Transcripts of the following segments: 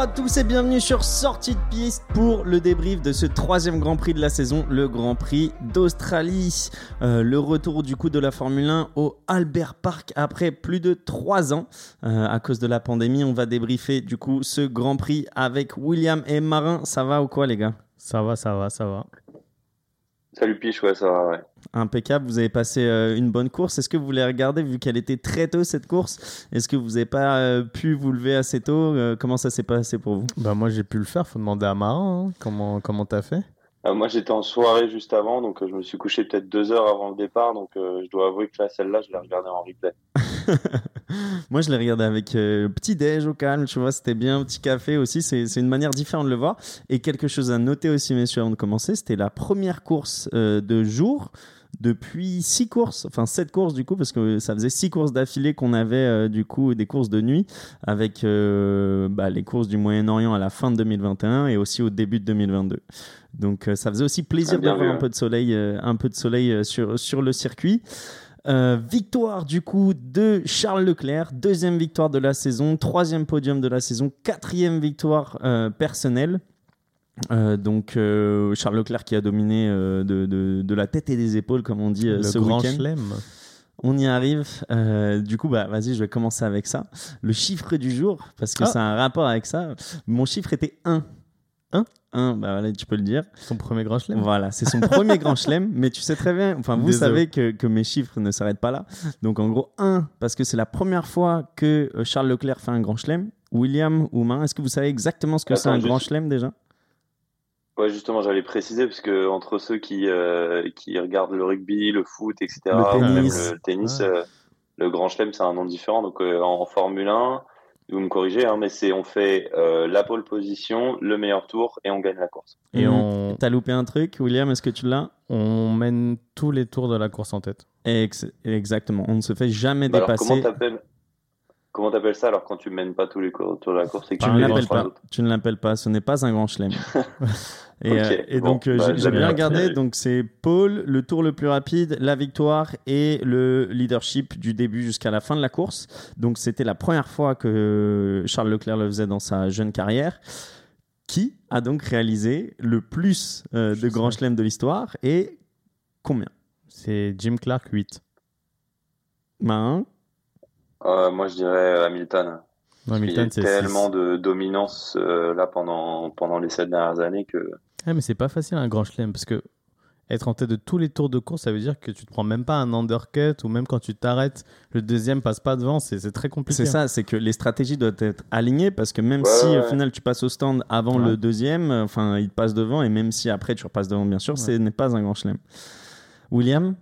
À tous et bienvenue sur Sortie de piste pour le débrief de ce troisième Grand Prix de la saison, le Grand Prix d'Australie. Euh, le retour du coup de la Formule 1 au Albert Park après plus de trois ans. Euh, à cause de la pandémie, on va débriefer du coup ce Grand Prix avec William et Marin. Ça va ou quoi les gars? Ça va, ça va, ça va. Salut Piche, ouais, ça va, ouais. Impeccable, vous avez passé euh, une bonne course. Est-ce que vous voulez regarder, vu qu'elle était très tôt cette course Est-ce que vous n'avez pas euh, pu vous lever assez tôt Euh, Comment ça s'est passé pour vous? Bah moi j'ai pu le faire, faut demander à Marin. hein. Comment comment t'as fait? Euh, moi, j'étais en soirée juste avant, donc euh, je me suis couché peut-être deux heures avant le départ, donc euh, je dois avouer que là, celle-là, je l'ai regardée en replay. Moi, je l'ai regardé avec petit déj au calme, tu vois, c'était bien, petit café aussi, c'est une manière différente de le voir. Et quelque chose à noter aussi, messieurs, avant de commencer, c'était la première course de jour depuis six courses, enfin sept courses du coup, parce que ça faisait six courses d'affilée qu'on avait du coup des courses de nuit avec bah, les courses du Moyen-Orient à la fin de 2021 et aussi au début de 2022. Donc euh, ça faisait aussi plaisir Ah, d'avoir vu, un peu de soleil, euh, un peu de soleil euh, sur sur le circuit. Euh, victoire du coup de Charles Leclerc, deuxième victoire de la saison, troisième podium de la saison, quatrième victoire euh, personnelle. Euh, donc euh, Charles Leclerc qui a dominé euh, de, de- de la tête et des épaules comme on dit euh, Le ce grand week-end. chelem. On y arrive. Euh, du coup, bah, vas-y, je vais commencer avec ça. Le chiffre du jour, parce que Ah. c'est un rapport avec ça. Mon chiffre était 1. Un 1, bah voilà, tu peux le dire. Son premier grand chelem. Voilà, c'est son premier grand chelem, mais tu sais très bien, enfin vous Désolé. savez que, que mes chiffres ne s'arrêtent pas là. Donc en gros, 1, parce que c'est la première fois que euh, Charles Leclerc fait un grand chelem. William ou Main, est-ce que vous savez exactement ce que c'est un juste- grand chelem déjà? Ouais, justement, j'allais préciser, parce que entre ceux qui, euh, qui regardent le rugby, le foot, etc., Le même tennis. le tennis, Ouais. euh, le Grand Chelem, c'est un nom différent. Donc euh, en Formule 1, vous me corrigez, hein, mais c'est on fait euh, la pole position, le meilleur tour, et on gagne la course. Et Mhm. on, T'as loupé un truc, William, est-ce que tu l'as? On mène tous les tours de la course en tête. Ex- Exactement, on ne se fait jamais Bah alors, dépasser. comment t'appelles? Comment t'appelles ça alors quand tu mènes pas tous les cours tours de la course et que Tu tu ne l'appelles pas. Tu ne l'appelles pas. Ce n'est pas un grand chelem. et, Ok, euh, et bon, donc euh, bah, j'ai- bien regardé. Donc c'est Paul, le tour le plus rapide, la victoire et le leadership du début jusqu'à la fin de la course. Donc c'était la première fois que Charles Leclerc le faisait dans sa jeune carrière. Qui a donc réalisé le plus euh, de grands chelems de l'histoire et combien? C'est Jim Clark 8. Marin Euh, moi, je dirais Hamilton. Non, Il y a tellement de dominance euh, là pendant, pendant les sept dernières années que Ah, mais c'est pas facile un grand chelem parce que être en tête de tous les tours de course, ça veut dire que tu te prends même pas un undercut ou même quand tu t'arrêtes, le deuxième passe pas devant, c'est très compliqué. C'est ça, c'est que les stratégies doivent être alignées parce que même Ouais, si ouais, au final tu passes au stand avant Ouais. le deuxième, enfin il te passe devant et même si après tu repasses devant, bien sûr, ce n'est pas un grand chelem. William,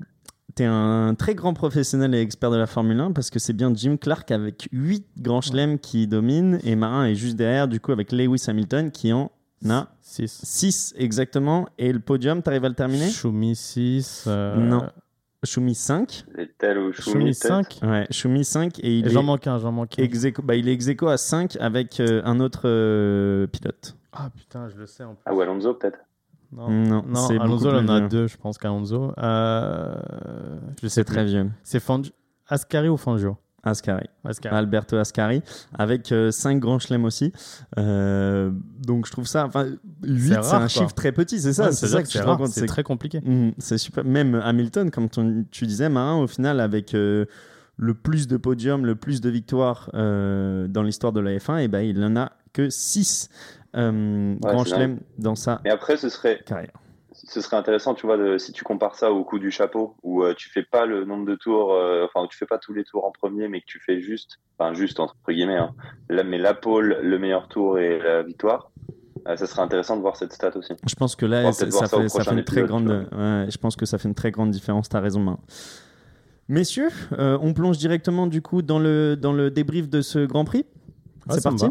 tu es un très grand professionnel et expert de la Formule 1 parce que c'est bien Jim Clark avec 8 grands chelems qui domine et Marin est juste derrière du coup avec Lewis Hamilton qui en a 6. 6 exactement et le podium, tu arrives à le terminer? Schumi 6. Non. Schumi 5. les tels ou Schumi Schumi 5. Ouais, Schumi 5 et il Et est j'en manque un, j'en manque un. ex aequo- bah, il est ex à 5 avec euh, un autre euh, pilote. Ah putain, je le sais en plus. Ah, ou Alonso peut-être Non, Non, non Alonso il en a deux, je pense qu'Alonso. Euh... Je sais très vieux. C'est Fangio. Ascari ou Fangio? Ascari. Ascari. Alberto Ascari, avec 5 grands chelems aussi. Euh, donc je trouve ça. Enfin, 8, c'est un quoi. chiffre très petit, c'est ça Ouais, C'est ça que que tu c'est te c'est très compliqué. Mhm, c'est super. Même Hamilton, comme ton- tu disais, Marin, au final, avec euh, le plus de podiums, le plus de victoires euh, dans l'histoire de la F1, et ben, il n'en a que 6 grands c'est chelems dans sa Mais après, ce serait, carrière. ce serait intéressant, tu vois, de, si tu compares ça au coup du chapeau, où euh, tu fais pas le nombre de tours, euh, enfin, où tu fais pas tous les tours en premier, mais que tu fais juste, enfin, juste entre guillemets, hein, la, mais la pole, le meilleur tour et la victoire. euh, ça serait intéressant de voir cette stat aussi. Je pense que là, ça, fait, ça fait prochain une très grande. tu ouais, je pense que ça fait une très grande différence. T'as raison, Marin. Messieurs, euh, on plonge directement du coup dans le dans le débrief de ce Grand Prix? Ouais, C'est parti?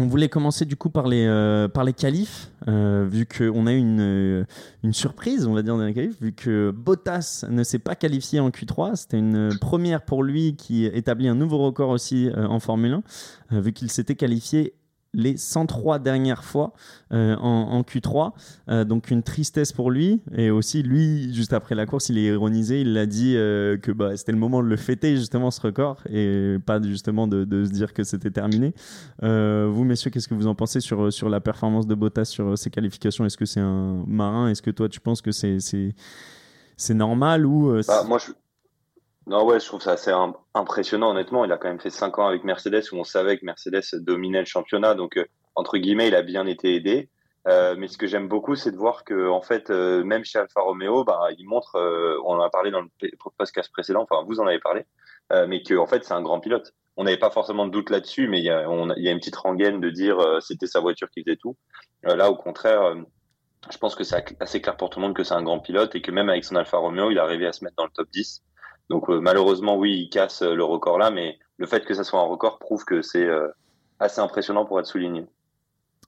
On voulait commencer du coup par les euh, par les qualifs, euh, vu qu'on a eu une euh, une surprise, on va dire dans les qualifs, vu que Bottas ne s'est pas qualifié en Q3. C'était une première pour lui qui établit un nouveau record aussi euh, en Formule 1, euh, vu qu'il s'était qualifié les 103 dernières fois euh, en, Q3. Euh, donc une tristesse pour lui. Et aussi, lui, juste après la course, il est ironisé. Il a dit euh, que bah, c'était le moment de le fêter, justement, ce record, et pas justement de, se dire que c'était terminé. vous, messieurs, qu'est-ce que vous en pensez sur, sur la performance de Bottas sur ses qualifications? Est-ce que c'est un marin? Est-ce que toi, tu penses que c'est normal ou bah, Moi, je non, ouais, je trouve ça assez impressionnant, honnêtement. Il a quand même fait 5 ans avec Mercedes où on savait que Mercedes dominait le championnat. Donc, euh, entre guillemets, il a bien été aidé. Euh, mais ce que j'aime beaucoup, c'est de voir que, en fait, euh, même chez Alfa Romeo, bah, il montre, on en a parlé dans le podcast précédent, enfin, vous en avez parlé, mais que, en fait, c'est un grand pilote. On n'avait pas forcément de doute là-dessus, mais il y, a, une petite rengaine de dire c'était sa voiture qui faisait tout. là, au contraire, je pense que c'est assez clair pour tout le monde que c'est un grand pilote et que même avec son Alfa Romeo, il a arrivé à se mettre dans le top 10. Donc euh, malheureusement, oui, il casse euh, le record là, mais le fait que ça soit un record prouve que c'est euh, assez impressionnant pour être souligné.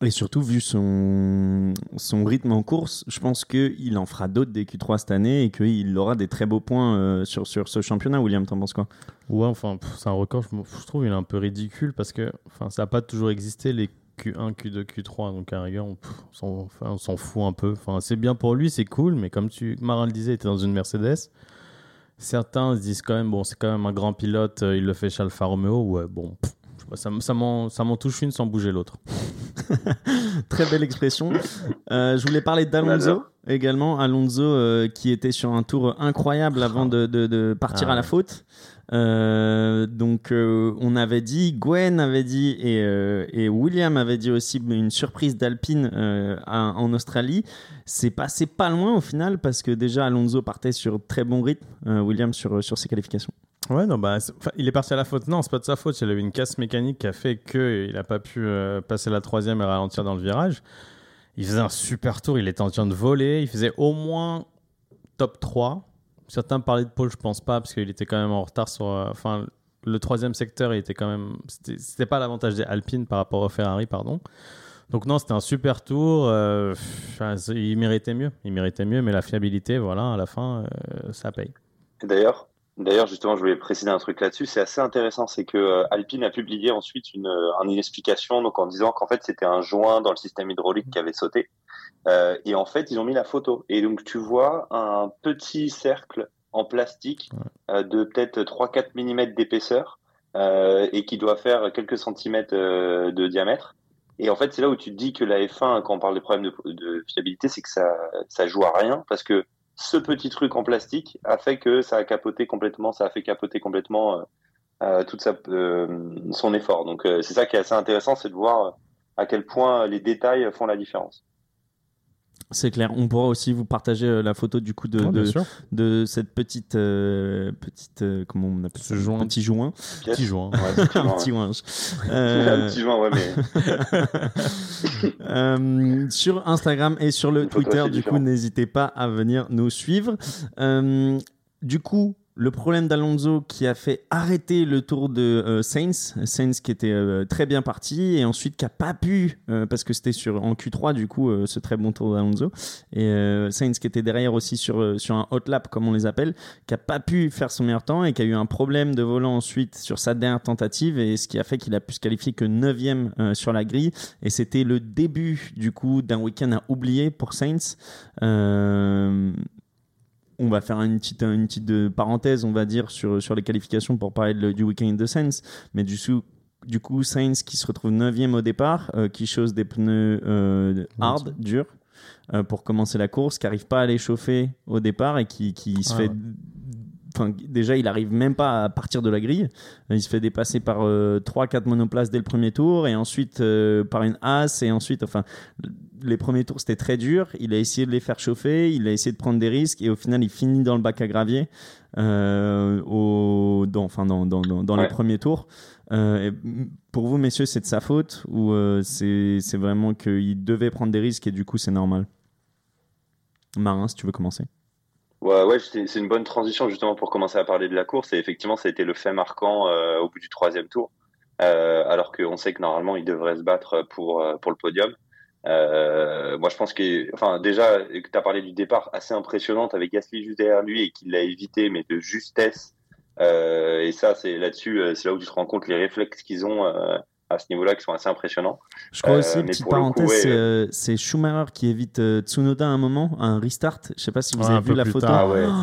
Et surtout, vu son, son rythme en course, je pense qu'il en fera d'autres des Q3 cette année et qu'il aura des très beaux points sur, sur ce championnat. William, t'en penses quoi? Ouais, enfin, c'est un record, je, trouve, il est un peu ridicule parce que ça n'a pas toujours existé les Q1, Q2, Q3. Donc à rigueur, on s'en fout un peu. Enfin, c'est bien pour lui, c'est cool, mais comme tu, Marin le disait, il était dans une Mercedes. Certains se disent quand même, bon, c'est quand même un grand pilote, euh, il le fait chez Alfa Romeo. Ouais, bon, ça, ça m'en touche une sans bouger l'autre. Très belle expression. Euh, je voulais parler d'Alonso également. Alonso euh, qui était sur un tour incroyable avant de, de, partir ah à la faute. Euh, donc euh, on avait dit, Gwen avait dit et, euh, et, William avait dit aussi une surprise d'Alpine en Australie. C'est passé pas loin au final parce que déjà Alonso partait sur très bon rythme, William sur, sur ses qualifications. Ouais, non, bah, il est parti à la faute. Non, c'est pas de sa faute. Il a eu une casse mécanique qui a fait qu'il n'a pas pu passer la troisième et ralentir dans le virage. Il faisait un super tour. Il était en train de voler. Il faisait au moins top 3. Certains parlaient de Paul, je pense pas, parce qu'il était quand même en retard sur. Euh, enfin, le troisième secteur, il était quand même. C'était pas l'avantage des Alpines par rapport au Ferrari, pardon. Donc non, c'était un super tour. Euh, il méritait mieux. Il méritait mieux, mais la fiabilité, voilà, à la fin, euh, ça paye. D'ailleurs, D'ailleurs, justement, je voulais préciser un truc là-dessus. C'est assez intéressant, c'est que Alpine a publié ensuite une, une explication, donc en disant qu'en fait c'était un joint dans le système hydraulique qui avait sauté. Euh, et en fait, ils ont mis la photo. Et donc, tu vois un petit cercle en plastique euh, de peut-être 3-4 mm d'épaisseur euh, et qui doit faire quelques centimètres de diamètre. Et en fait, c'est là où tu te dis que la F1, quand on parle des problèmes de, fiabilité, c'est que ça, ça joue à rien parce que ce petit truc en plastique a fait que ça a capoté complètement, ça a fait capoter complètement tout sa, son effort. Donc, c'est ça qui est assez intéressant, c'est de voir à quel point les détails font la différence. C'est clair. On pourra aussi vous partager euh, la photo du coup de, de, cette petite euh, petite euh, comment on appelle ce joint. Petit joint. Petit joint. Petit joint petit joint ouais mais sur Instagram et sur le Twitter du coup n'hésitez pas à venir nous suivre. Du coup le problème d'Alonso qui a fait arrêter le tour de euh, Sainz, Sainz qui était euh, très bien parti et ensuite qui a pas pu euh, parce que c'était sur en Q3 du coup ce très bon tour d'Alonso. Et Sainz qui était derrière aussi sur sur un hot lap comme on les appelle, qui a pas pu faire son meilleur temps et qui a eu un problème de volant ensuite sur sa dernière tentative et ce qui a fait qu'il a pu se qualifier que 9 sur la grille. Et c'était le début du coup d'un week-end à oublier pour Sainz on va faire une petite, une petite parenthèse, on va dire, sur, sur les qualifications pour parler du week-end de Sainz. Mais du coup, du coup, Sainz qui se retrouve 9 au départ, euh, qui chose des pneus euh, hard, durs, euh, pour commencer la course, qui n'arrive pas à les chauffer au départ et qui, qui se fait Enfin, déjà, il arrive même pas à partir de la grille. Il se fait dépasser par 3-4 monoplaces dès le premier tour et ensuite par une as et ensuite, enfin, les premiers tours, c'était très dur. Il a essayé de les faire chauffer, il a essayé de prendre des risques et au final, il finit dans le bac à gravier euh, au, dans, enfin, dans, dans, dans, les premiers tours. Euh, pour vous, messieurs, c'est de sa faute ou euh, c'est vraiment qu'il devait prendre des risques et du coup, c'est normal? Marin, si tu veux commencer. Ouais, ouais c'est une bonne transition justement pour commencer à parler de la course. Et effectivement, ça a été le fait marquant au bout du troisième tour. alors qu'on sait que normalement, il devrait se battre pour, pour le podium. Euh, moi, je pense que, enfin, déjà, tu as parlé du départ assez impressionnante avec Gasly juste derrière lui et qu'il l'a évité, mais de justesse. Euh, et ça, c'est là-dessus, euh, c'est là où tu te rends compte les réflexes qu'ils ont. Euh, à ce niveau-là qui sont assez impressionnants. Je crois aussi, petite parenthèse, c'est Schumacher qui évite Tsunoda à un moment, un restart. Je sais pas si vous avez vu la photo. Ouais.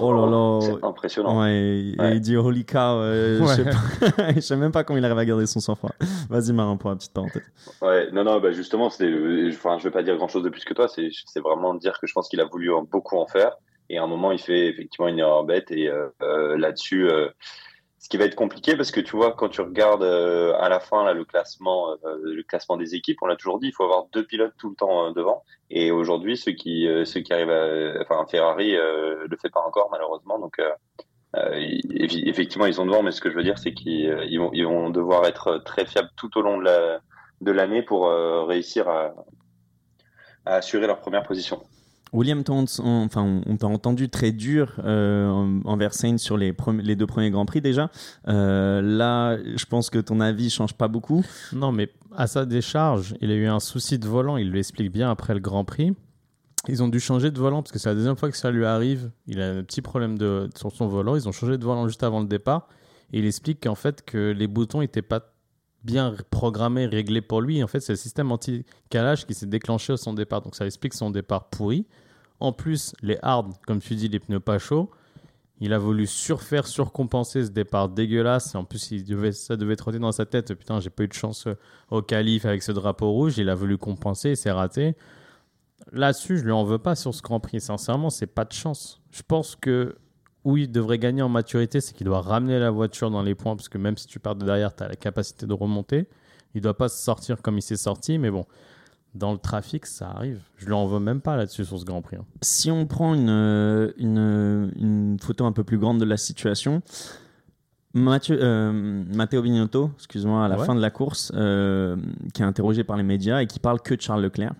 Oh là là. C'est impressionnant. Ouais, il dit holy cow. je, sais pas... je sais même pas comment il arrive à garder son sang-froid. Vas-y, Marin, pour la petite parenthèse. Ouais, non, non, bah justement, c'est, enfin, je vais pas dire grand-chose de plus que toi. C'est, c'est vraiment dire que je pense qu'il a voulu beaucoup en faire. Et à un moment, il fait effectivement une erreur bête. Et euh, là-dessus, ce qui va être compliqué parce que tu vois quand tu regardes euh, à la fin là, le classement euh, le classement des équipes on l'a toujours dit il faut avoir deux pilotes tout le temps euh, devant et aujourd'hui ceux qui ceux qui arrivent à, enfin Ferrari le fait pas encore malheureusement donc effectivement ils sont devant mais ce que je veux dire c'est qu'ils vont ils vont devoir être très fiables tout au long de la de l'année pour réussir à assurer leur première position. William, on, enfin, t'a entendu très dur euh, envers Sainz sur les, les, deux premiers Grands Prix déjà. Euh, là, je pense que ton avis change pas beaucoup. Non, mais à sa décharge, il a eu un souci de volant. Il l'explique bien après le Grand Prix. Ils ont dû changer de volant parce que c'est la deuxième fois que ça lui arrive. Il a un petit problème de, sur son volant. Ils ont changé de volant juste avant le départ. Et il explique qu'en fait, que les boutons n'étaient pas bien programmé, réglé pour lui. En fait, c'est le système anti-calage qui s'est déclenché à son départ. Donc ça explique son départ pourri. En plus, les hard, comme tu dis, les pneus pas chauds. Il a voulu surfaire, surcompenser ce départ dégueulasse. En plus, il devait, ça devait trotter dans sa tête. Putain, j'ai pas eu de chance euh, au qualif avec ce drapeau rouge. Il a voulu compenser et c'est raté. Là-dessus, je lui en veux pas sur ce Grand Prix. Sincèrement, c'est pas de chance. Je pense que où il devrait gagner en maturité, c'est qu'il doit ramener la voiture dans les points, parce que même si tu pars de derrière, tu as la capacité de remonter. Il ne doit pas se sortir comme il s'est sorti, mais bon, dans le trafic, ça arrive. Je lui en veux même pas là-dessus sur ce Grand Prix. Hein. Si on prend une, une, une, photo un peu plus grande de la situation, Mathieu, euh, Matteo Binotto, excuse-moi, à la fin de la course, euh, qui est interrogé par les médias et qui parle que de Charles Leclerc.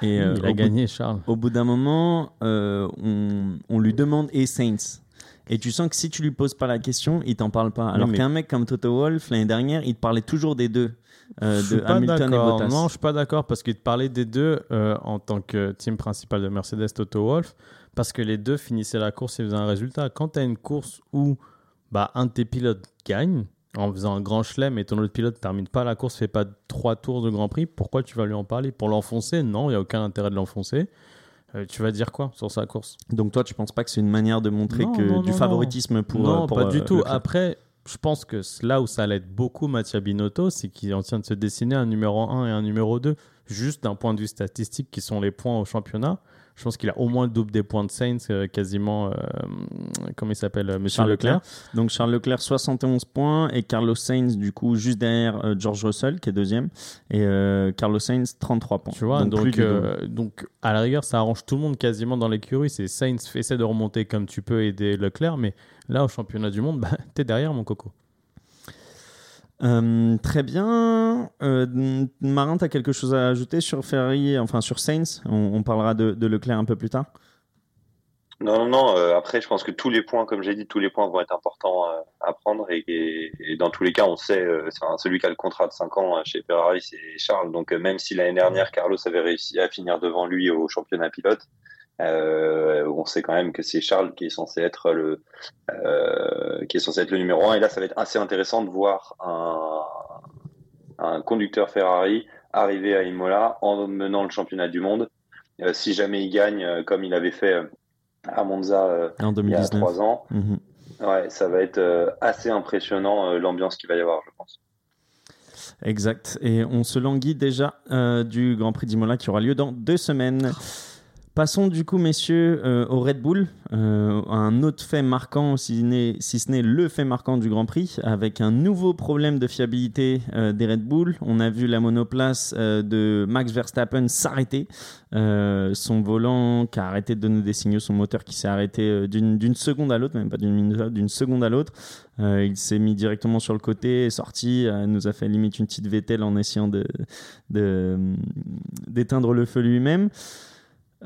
Et, euh, il a gagné, Charles. Au bout d'un moment, on, on, lui demande et Saints et tu sens que si tu lui poses pas la question, il t'en parle pas. Alors qu'un mec comme Toto Wolff, l'année dernière, il te parlait toujours des deux. Euh, de Hamilton et Bottas. Non, je suis pas d'accord parce qu'il te parlait des deux euh, en tant que team principal de Mercedes, Toto Wolff, parce que les deux finissaient la course et faisaient un résultat. Quand tu as une course où bah, un de tes pilotes gagne en faisant un grand chelem et ton autre pilote termine pas la course, fait pas trois tours de Grand Prix, pourquoi tu vas lui en parler? Pour l'enfoncer? Non, il n'y a aucun intérêt de l'enfoncer. Euh, tu vas dire quoi sur sa course? Donc toi, tu penses pas que c'est une manière de montrer que du favoritisme pour Non, euh, pas du euh, tout. Après, je pense que là où ça l'aide beaucoup Mathieu Binotto, c'est qu'il est en train de se dessiner un numéro 1 et un numéro 2, juste d'un point de vue statistique, qui sont les points au championnat. Je pense qu'il a au moins le double des points de Sainz, euh, quasiment, euh, comment il s'appelle, euh, Monsieur Leclerc. Donc Charles Leclerc 71 points et Carlos Sainz du coup juste derrière George Russell qui est deuxième et Carlos Sainz 33 points. Tu vois, donc, donc, à la rigueur ça arrange tout le monde quasiment dans l'écurie. C'est Sainz essaie de remonter comme tu peux aider Leclerc, mais là au championnat du monde, bah, t'es derrière mon coco. Euh, très bien. Euh, Marin, tu as quelque chose à ajouter sur Ferrari, enfin sur Sainz on, parlera de, Leclerc un peu plus tard. Non, non, non. Euh, après, je pense que tous les points, comme j'ai dit, tous les points vont être importants à prendre. Et, dans tous les cas, on sait, celui qui a le contrat de 5 ans chez Ferrari, c'est Charles. Donc, même si l'année dernière, Carlos avait réussi à finir devant lui au championnat pilote, euh, on sait quand même que c'est Charles qui est censé être le euh, qui est censé être le numéro 1 et là ça va être assez intéressant de voir un, un conducteur Ferrari arriver à Imola en menant le championnat du monde euh, si jamais il gagne comme il avait fait à Monza en 2019. il y a trois ans mhm. ouais ça va être assez impressionnant l'ambiance qu'il va y avoir je pense Exact. Et on se languit déjà du Grand Prix d'Imola qui aura lieu dans deux semaines. Passons du coup, messieurs, euh, au Red Bull. Euh, un autre fait marquant, si, ce n'est le fait marquant du Grand Prix, avec un nouveau problème de fiabilité euh, des Red Bull. On a vu la monoplace de Max Verstappen s'arrêter. son volant qui a arrêté de donner des signaux, son moteur qui s'est arrêté d'une seconde à l'autre, même pas d'une minute, d'une seconde à l'autre. il s'est mis directement sur le côté, est sorti, nous a fait limite une petite Vettel en essayant d'éteindre le feu lui-même.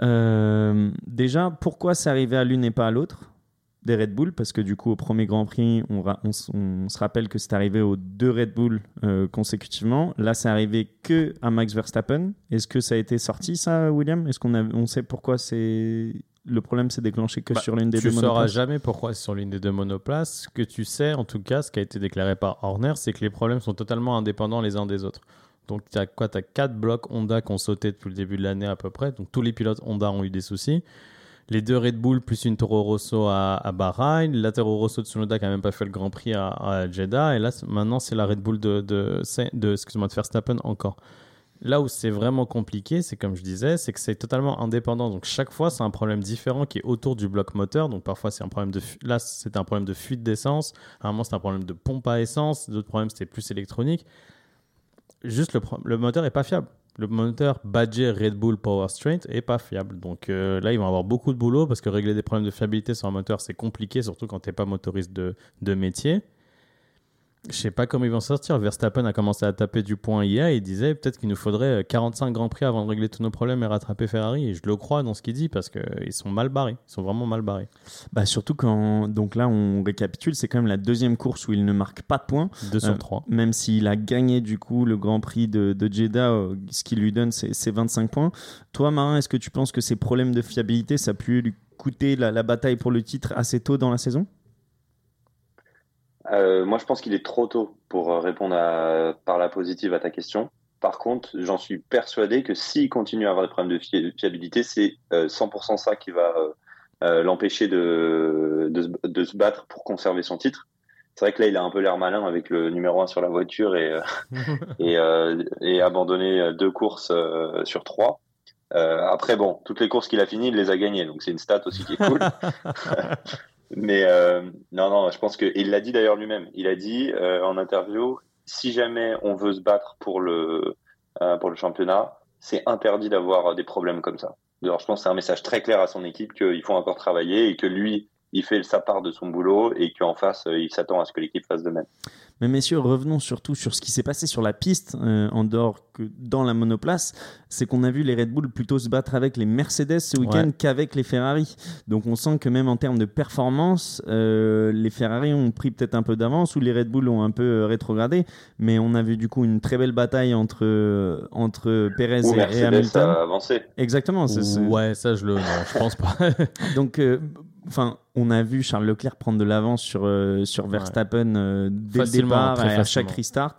Euh, déjà, pourquoi c'est arrivé à l'une et pas à l'autre des Red Bull? Parce que du coup, au premier Grand Prix, on, on, se rappelle que c'est arrivé aux deux Red Bull euh, consécutivement. Là, c'est arrivé que à Max Verstappen. Est-ce que ça a été sorti, ça, William? Est-ce qu'on on sait pourquoi c'est le problème s'est déclenché que Bah, sur l'une des tu deux sauras monoplaces? jamais pourquoi c'est sur l'une des deux monoplaces. Ce que tu sais, en tout cas, ce qui a été déclaré par Horner, c'est que les problèmes sont totalement indépendants les uns des autres. Donc, tu as quoi Tu as quatre blocs Honda qui ont sauté depuis le début de l'année à peu près. Donc, tous les pilotes Honda ont eu des soucis. Les deux Red Bull plus une Toro Rosso à, à. La Toro Rosso de Tsunoda qui a même pas fait le Grand Prix à, Jeddah. Et là, maintenant, c'est la Red Bull de, de, excuse-moi, de Verstappen encore. Là où c'est vraiment compliqué, c'est comme je disais, c'est que c'est totalement indépendant. Donc chaque fois, c'est un problème différent qui est autour du bloc moteur. Donc parfois, c'est un problème de là, c'est un problème de fuite d'essence. À un moment, c'est un problème de pompe à essence. D'autres problèmes, c'était plus électronique. Juste le, le moteur est pas fiable. Le moteur badgé Red Bull Power Strength est pas fiable. Donc euh, là, ils vont avoir beaucoup de boulot parce que régler des problèmes de fiabilité sur un moteur, c'est compliqué, surtout quand tu n'es pas motoriste de, de métier. Je sais pas comment ils vont sortir. Verstappen a commencé à taper du point hier et il disait peut-être qu'il nous faudrait euh, 45 grands prix avant de régler tous nos problèmes et rattraper Ferrari. Et je le crois dans ce qu'il dit parce qu'ils sont mal barrés. Ils sont vraiment mal barrés. Bah, surtout quand. Donc là, on récapitule, c'est quand même la deuxième course où il ne marque pas de points. 2 sur Euh, 3. Même s'il a gagné du coup le Grand Prix de, de Jeddah, euh, ce qui lui donne c'est c'est 25 points. Toi, Marin, est-ce que tu penses que ces problèmes de fiabilité, ça a pu lui coûter la, la bataille pour le titre assez tôt dans la saison? Euh, moi, je pense qu'il est trop tôt pour euh, répondre à, par la positive à ta question. Par contre, j'en suis persuadé que s'il continue à avoir des problèmes de fi- fiabilité, c'est euh, 100% ça qui va euh, euh, l'empêcher de, de, se- de se battre pour conserver son titre. C'est vrai que là, il a un peu l'air malin avec le numéro 1 sur la voiture et, euh, et, euh, et abandonné deux courses euh, sur trois. Euh, après, bon, toutes les courses qu'il a finies, il les a gagnées, donc c'est une stat aussi qui est cool. Mais euh, non, non, je pense que il l'a dit d'ailleurs lui-même. Il a dit euh, en interview si jamais on veut se battre pour le euh, pour le championnat, c'est interdit d'avoir des problèmes comme ça. Alors, je pense que c'est un message très clair à son équipe qu'il faut encore travailler et que lui, il fait sa part de son boulot et qu'en face, euh, il s'attend à ce que l'équipe fasse de même. Mais messieurs, revenons surtout sur ce qui s'est passé sur la piste, euh, en dehors que dans la monoplace. C'est qu'on a vu les Red Bull plutôt se battre avec les Mercedes ce week-end Ouais. qu'avec les Ferrari. Donc on sent que même en termes de performance, euh, les Ferrari ont pris peut-être un peu d'avance ou les Red Bull ont un peu rétrogradé. Mais on a vu du coup une très belle bataille entre, entre Perez Ou et, et Mercedes Hamilton. a avancé. Exactement. c'est- c'est- Ouais, ça, je le. Non, je pense pas. Donc, euh, enfin, on a vu Charles Leclerc prendre de l'avance sur, euh, sur Verstappen euh, dès Facilement, le départ et à chaque restart,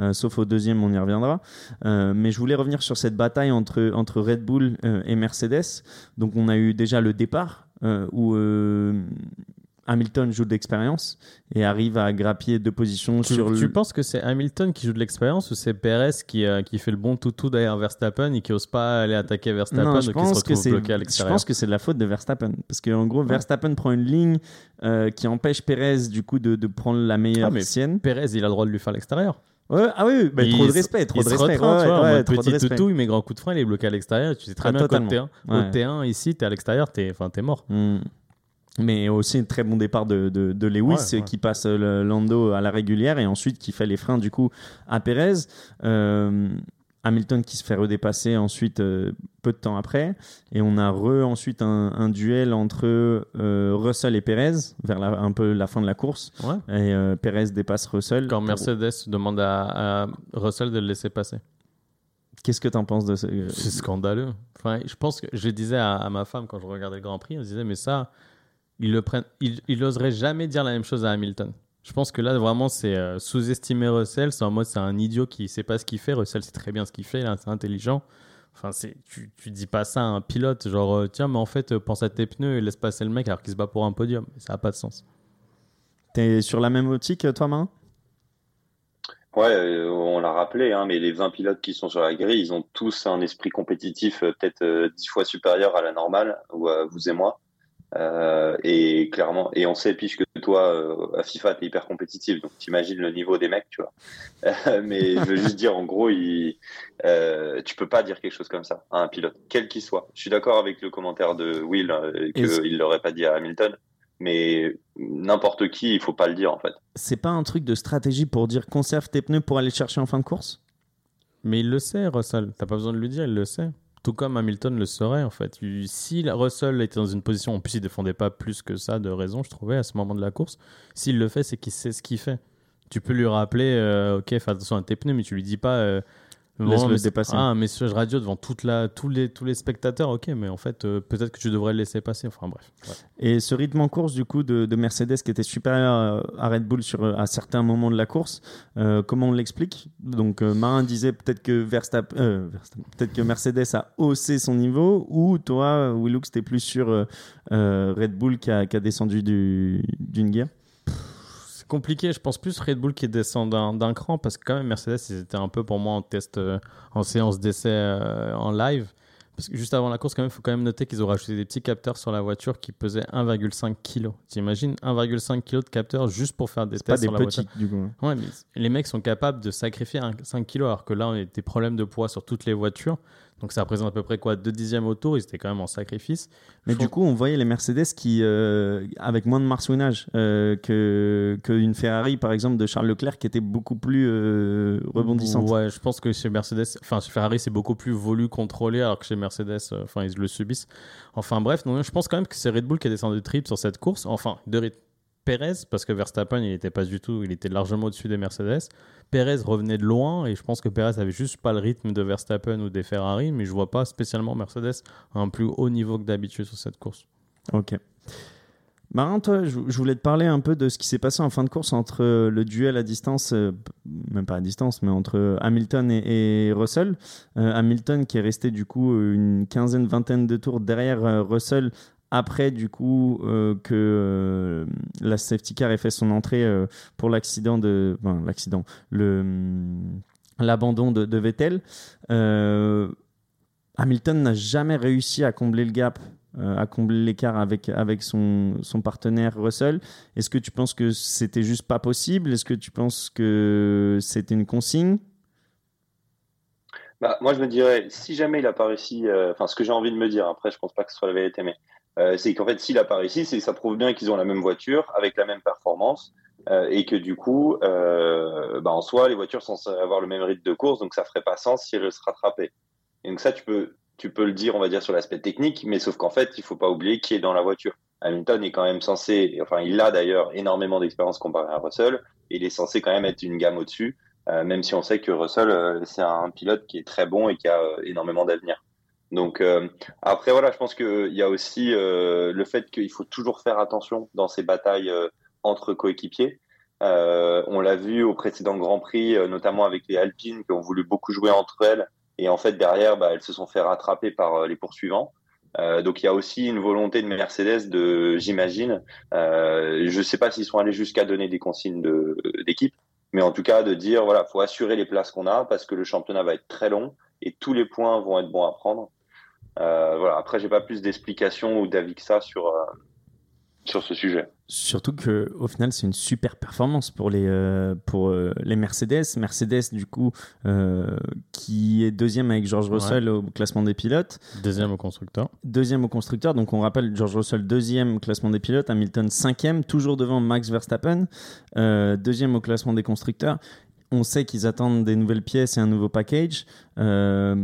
euh, sauf au deuxième, on y reviendra. Mais je voulais revenir sur cette bataille entre, entre Red Bull et Mercedes. Donc, on a eu déjà le départ où Hamilton joue de l'expérience et arrive à grappiller deux positions Tu, sur tu le. penses que c'est Hamilton qui joue de l'expérience ou c'est Perez qui, euh, qui fait le bon toutou derrière Verstappen et qui ose pas aller attaquer Verstappen Non, je se pense que retrouve c'est. bloqué à Je l'extérieur pense que c'est de la faute de Verstappen parce qu'en gros, Verstappen prend une ligne euh, qui empêche Perez du coup de, de prendre la meilleure Ah, mais sienne. Perez, il a le droit de lui faire l'extérieur. Ouais, ah oui, Il trop de se- respect, trop il de se respect. Ouais, vois, ouais, de petit respect. toutou, il met grand coup de frein, il est bloqué à l'extérieur. Tu sais très Ah, bien qu'au totalement. T1, Ouais. au T1 ici, t'es à l'extérieur, t'es enfin, t'es mort. Hmm. Mais aussi un très bon départ de, de, de Lewis Ouais, ouais. qui passe le Lando à la régulière et ensuite qui fait les freins du coup à Perez. Euh, Hamilton qui se fait redépasser ensuite euh, peu de temps après. Et on a re ensuite un, un duel entre euh, Russell et Perez vers la- un peu la fin de la course. Ouais. Et euh, Perez dépasse Russell. Quand Pour- Mercedes demande à, à Russell de le laisser passer. Qu'est-ce que tu en penses de ce. C'est scandaleux. Enfin, je pense que je disais à, à ma femme quand je regardais le Grand Prix, on se disait mais ça, ils le prennent, jamais dire la même chose à Hamilton. Je pense que là vraiment c'est euh, sous-estimer Russell, c'est en mode c'est un idiot qui sait pas ce qu'il fait. Russell sait très bien ce qu'il fait, là, c'est intelligent. Enfin, c'est tu, tu dis pas ça à un pilote, genre euh, tiens mais en fait euh, pense à tes pneus et laisse passer le mec alors qu'il se bat pour un podium. Ça a pas de sens. T'es sur la même optique, toi, Marin? Ouais, euh, on l'a rappelé, hein, mais les 20 pilotes qui sont sur la grille, ils ont tous un esprit compétitif euh, peut-être euh, 10 fois supérieur à la normale, ou à vous et moi. Euh, et clairement, et on sait, puisque toi, euh, à FIFA, t'es hyper compétitif, donc t'imagines le niveau des mecs, tu vois. Euh, mais je veux juste dire, en gros, il, euh, tu peux pas dire quelque chose comme ça à un pilote, quel qu'il soit. Je suis d'accord avec le commentaire de Will, euh, qu'il l'aurait pas dit à Hamilton, mais n'importe qui, il faut pas le dire, en fait. C'est pas un truc de stratégie pour dire conserve tes pneus pour aller chercher en fin de course? Mais il le sait, Russell. T'as pas besoin de lui dire, il le sait. Tout comme Hamilton le saurait, en fait. Si Russell était dans une position, en plus, il défendait pas plus que ça de raison, je trouvais, à ce moment de la course. S'il le fait, c'est qu'il sait ce qu'il fait. Tu peux lui rappeler, euh, ok, fais attention à tes pneus, mais tu lui dis pas, euh, Laisse-le mais- dépasser. Ah, un message radio devant toute la, tous, les, tous les spectateurs, ok, mais en fait, euh, peut-être que tu devrais le laisser passer. Enfin bref. Ouais. Et ce rythme en course, du coup, de, de Mercedes qui était supérieur à- Red Bull sur, à certains moments de la course, euh, comment on l'explique? Donc, euh, Marin disait peut-être que, Verstappen, euh, Verstappen- peut-être que Mercedes a haussé son niveau, ou toi, Willux, t'es plus sur euh, euh, Red Bull qui a, qui a descendu du- d'une guerre? C'est compliqué, je pense plus Red Bull qui descend d'un cran parce que quand même Mercedes ils étaient un peu pour moi en test euh, en séance d'essai euh, en live parce que juste avant la course quand même faut quand même noter qu'ils ont rajouté des petits capteurs sur la voiture qui pesaient 1,5 kg. T'imagines 1,5 kg de capteurs juste pour faire des Pas tests des sur la voiture. petits, du coup. Ouais, mais les mecs sont capables de sacrifier un 5 kg alors que là on a des problèmes de poids sur toutes les voitures. Donc ça représente à peu près quoi 2 dixièmes au tour, ils étaient quand même en sacrifice. Mais Je du trouve- coup, on voyait les Mercedes qui, euh, avec moins de marsouinage euh, que qu'une Ferrari, par exemple, de Charles Leclerc, qui était beaucoup plus euh, rebondissante. Ouais, je pense que chez Mercedes, enfin chez Ferrari, c'est beaucoup plus voulu, contrôlé, alors que chez Mercedes, euh, enfin ils le subissent. Enfin bref, non, je pense quand même que c'est Red Bull qui a descendu de trip sur cette course. Enfin, de rythme. Perez, parce que Verstappen, il était pas du tout, il était largement au-dessus des Mercedes. Perez revenait de loin et je pense que Perez avait juste pas le rythme de Verstappen ou des Ferrari, mais je vois pas spécialement Mercedes à un plus haut niveau que d'habitude sur cette course. Ok. Marin, toi, je, voulais te parler un peu de ce qui s'est passé en fin de course entre euh, le duel à distance, euh, même pas à distance, mais entre Hamilton et, Russell. Euh, Hamilton qui est resté du coup une quinzaine, vingtaine de tours derrière euh, Russell après du coup euh, que euh, la safety car ait fait son entrée euh, pour l'accident de, enfin, l'accident, le hum, l'abandon de, Vettel. Hamilton n'a jamais réussi à combler le gap à combler l'écart avec, avec son, son partenaire Russell. Est-ce que tu penses que c'était juste pas possible? Est-ce que tu penses que c'était une consigne? Bah, moi, je me dirais, si jamais il a pas réussi, enfin, ce que j'ai envie de me dire, après, je pense pas que ce soit la vérité, mais euh, c'est qu'en fait, s'il a pas réussi, c'est ça prouve bien qu'ils ont la même voiture, avec la même performance, euh, et que du coup, euh, bah, en soi, les voitures sont censées avoir le même rythme de course, donc ça ferait pas sens si se rattrapaient. Et donc ça, tu peux, tu peux le dire, on va dire, sur l'aspect technique, mais sauf qu'en fait, il faut pas oublier qui est dans la voiture. Hamilton est quand même censé, enfin, il a d'ailleurs énormément d'expérience comparé à Russell, et il est censé quand même être une gamme au-dessus. Euh, même si on sait que Russell, euh, c'est un pilote qui est très bon et qui a euh, énormément d'avenir. Donc euh, après, voilà, je pense qu'il y a aussi euh, le fait qu'il faut toujours faire attention dans ces batailles euh, entre coéquipiers. Euh, on l'a vu au précédent Grand Prix, euh, notamment avec les Alpines qui ont voulu beaucoup jouer entre elles. Et en fait, derrière, bah, elles se sont fait rattraper par euh, les poursuivants. Euh, donc il y a aussi une volonté de Mercedes de, j'imagine, euh, je ne sais pas s'ils sont allés jusqu'à donner des consignes d'équipe, mais en tout cas de dire voilà, faut assurer les places qu'on a parce que le championnat va être très long et tous les points vont être bons à prendre. Euh, voilà. Après, j'ai pas plus d'explications ou d'avis que ça sur euh, sur ce sujet. Surtout que au final, c'est une super performance pour les euh, pour euh, les Mercedes. Mercedes, du coup, euh, qui est deuxième avec George Russell au classement des pilotes, Deuxième au constructeur. deuxième au constructeur. Donc on rappelle George Russell deuxième au classement des pilotes, Hamilton cinquième, toujours devant Max Verstappen, euh, deuxième au classement des constructeurs. On sait qu'ils attendent des nouvelles pièces et un nouveau package. Euh,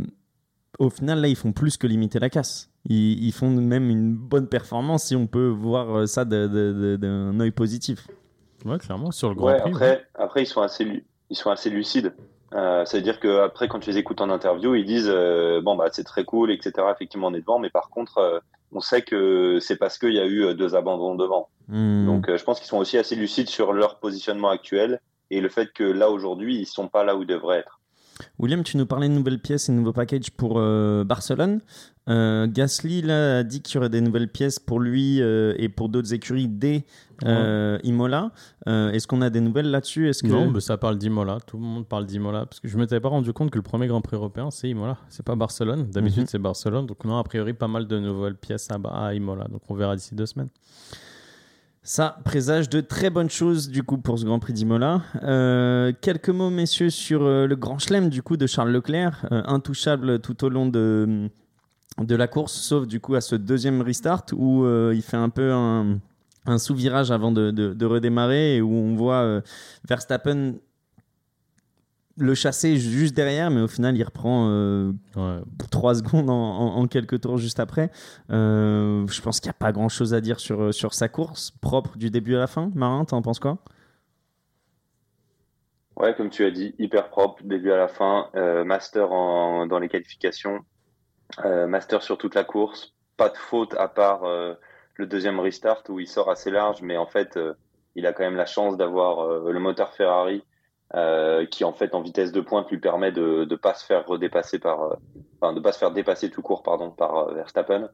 au final, là, ils font plus que limiter la casse. Ils, ils font même une bonne performance si on peut voir ça de- de- d'un œil positif. Ouais, clairement, sur le Grand Ouais, Prix. après, après ils sont assez ils sont assez lucides. Euh, ça veut dire que après, quand tu les écoutes en interview, ils disent euh, bon bah c'est très cool, etc. Effectivement, on est devant, mais par contre, euh, on sait que c'est parce qu'il y a eu euh, deux abandons devant. Hmm. Donc, euh, je pense qu'ils sont aussi assez lucides sur leur positionnement actuel et le fait que là aujourd'hui, ils sont pas là où ils devraient être. William, tu nous parlais de nouvelles pièces et de nouveaux packages pour euh, Barcelone. Euh, Gasly là, a dit qu'il y aurait des nouvelles pièces pour lui euh, et pour d'autres écuries dès Imola. Est-ce qu'on a des nouvelles là-dessus? Que Non, mais ça parle d'Imola. Tout le monde parle d'Imola. Parce que je ne m'étais pas rendu compte que le premier Grand Prix européen, c'est Imola. C'est pas Barcelone. D'habitude, Mhm. c'est Barcelone. Donc, non, a priori, pas mal de nouvelles pièces à, à Imola. Donc, on verra d'ici deux semaines. Ça présage de très bonnes choses du coup pour ce Grand Prix d'Imola. Euh, quelques mots messieurs sur euh, le Grand Chelem du coup de Charles Leclerc, euh, intouchable tout au long de de la course, sauf du coup à ce deuxième restart où euh, il fait un peu un, un sous-virage avant de, de- de redémarrer et où on voit Verstappen le chasser juste derrière, mais au final il reprend euh, Ouais. 3 secondes en, en- en quelques tours juste après. Euh, je pense qu'il n'y a pas grand chose à dire sur, sur sa course propre du début à la fin. Marin, t'en penses quoi? Ouais, comme tu as dit, hyper propre, début à la fin, euh, master en, dans les qualifications, euh, master sur toute la course, pas de faute à part euh, le deuxième restart où il sort assez large, mais en fait, euh, il a quand même la chance d'avoir euh, le moteur Ferrari euh, qui en fait en vitesse de pointe lui permet de ne pas se faire redépasser par, euh, enfin de pas se faire dépasser tout court pardon par euh, Verstappen.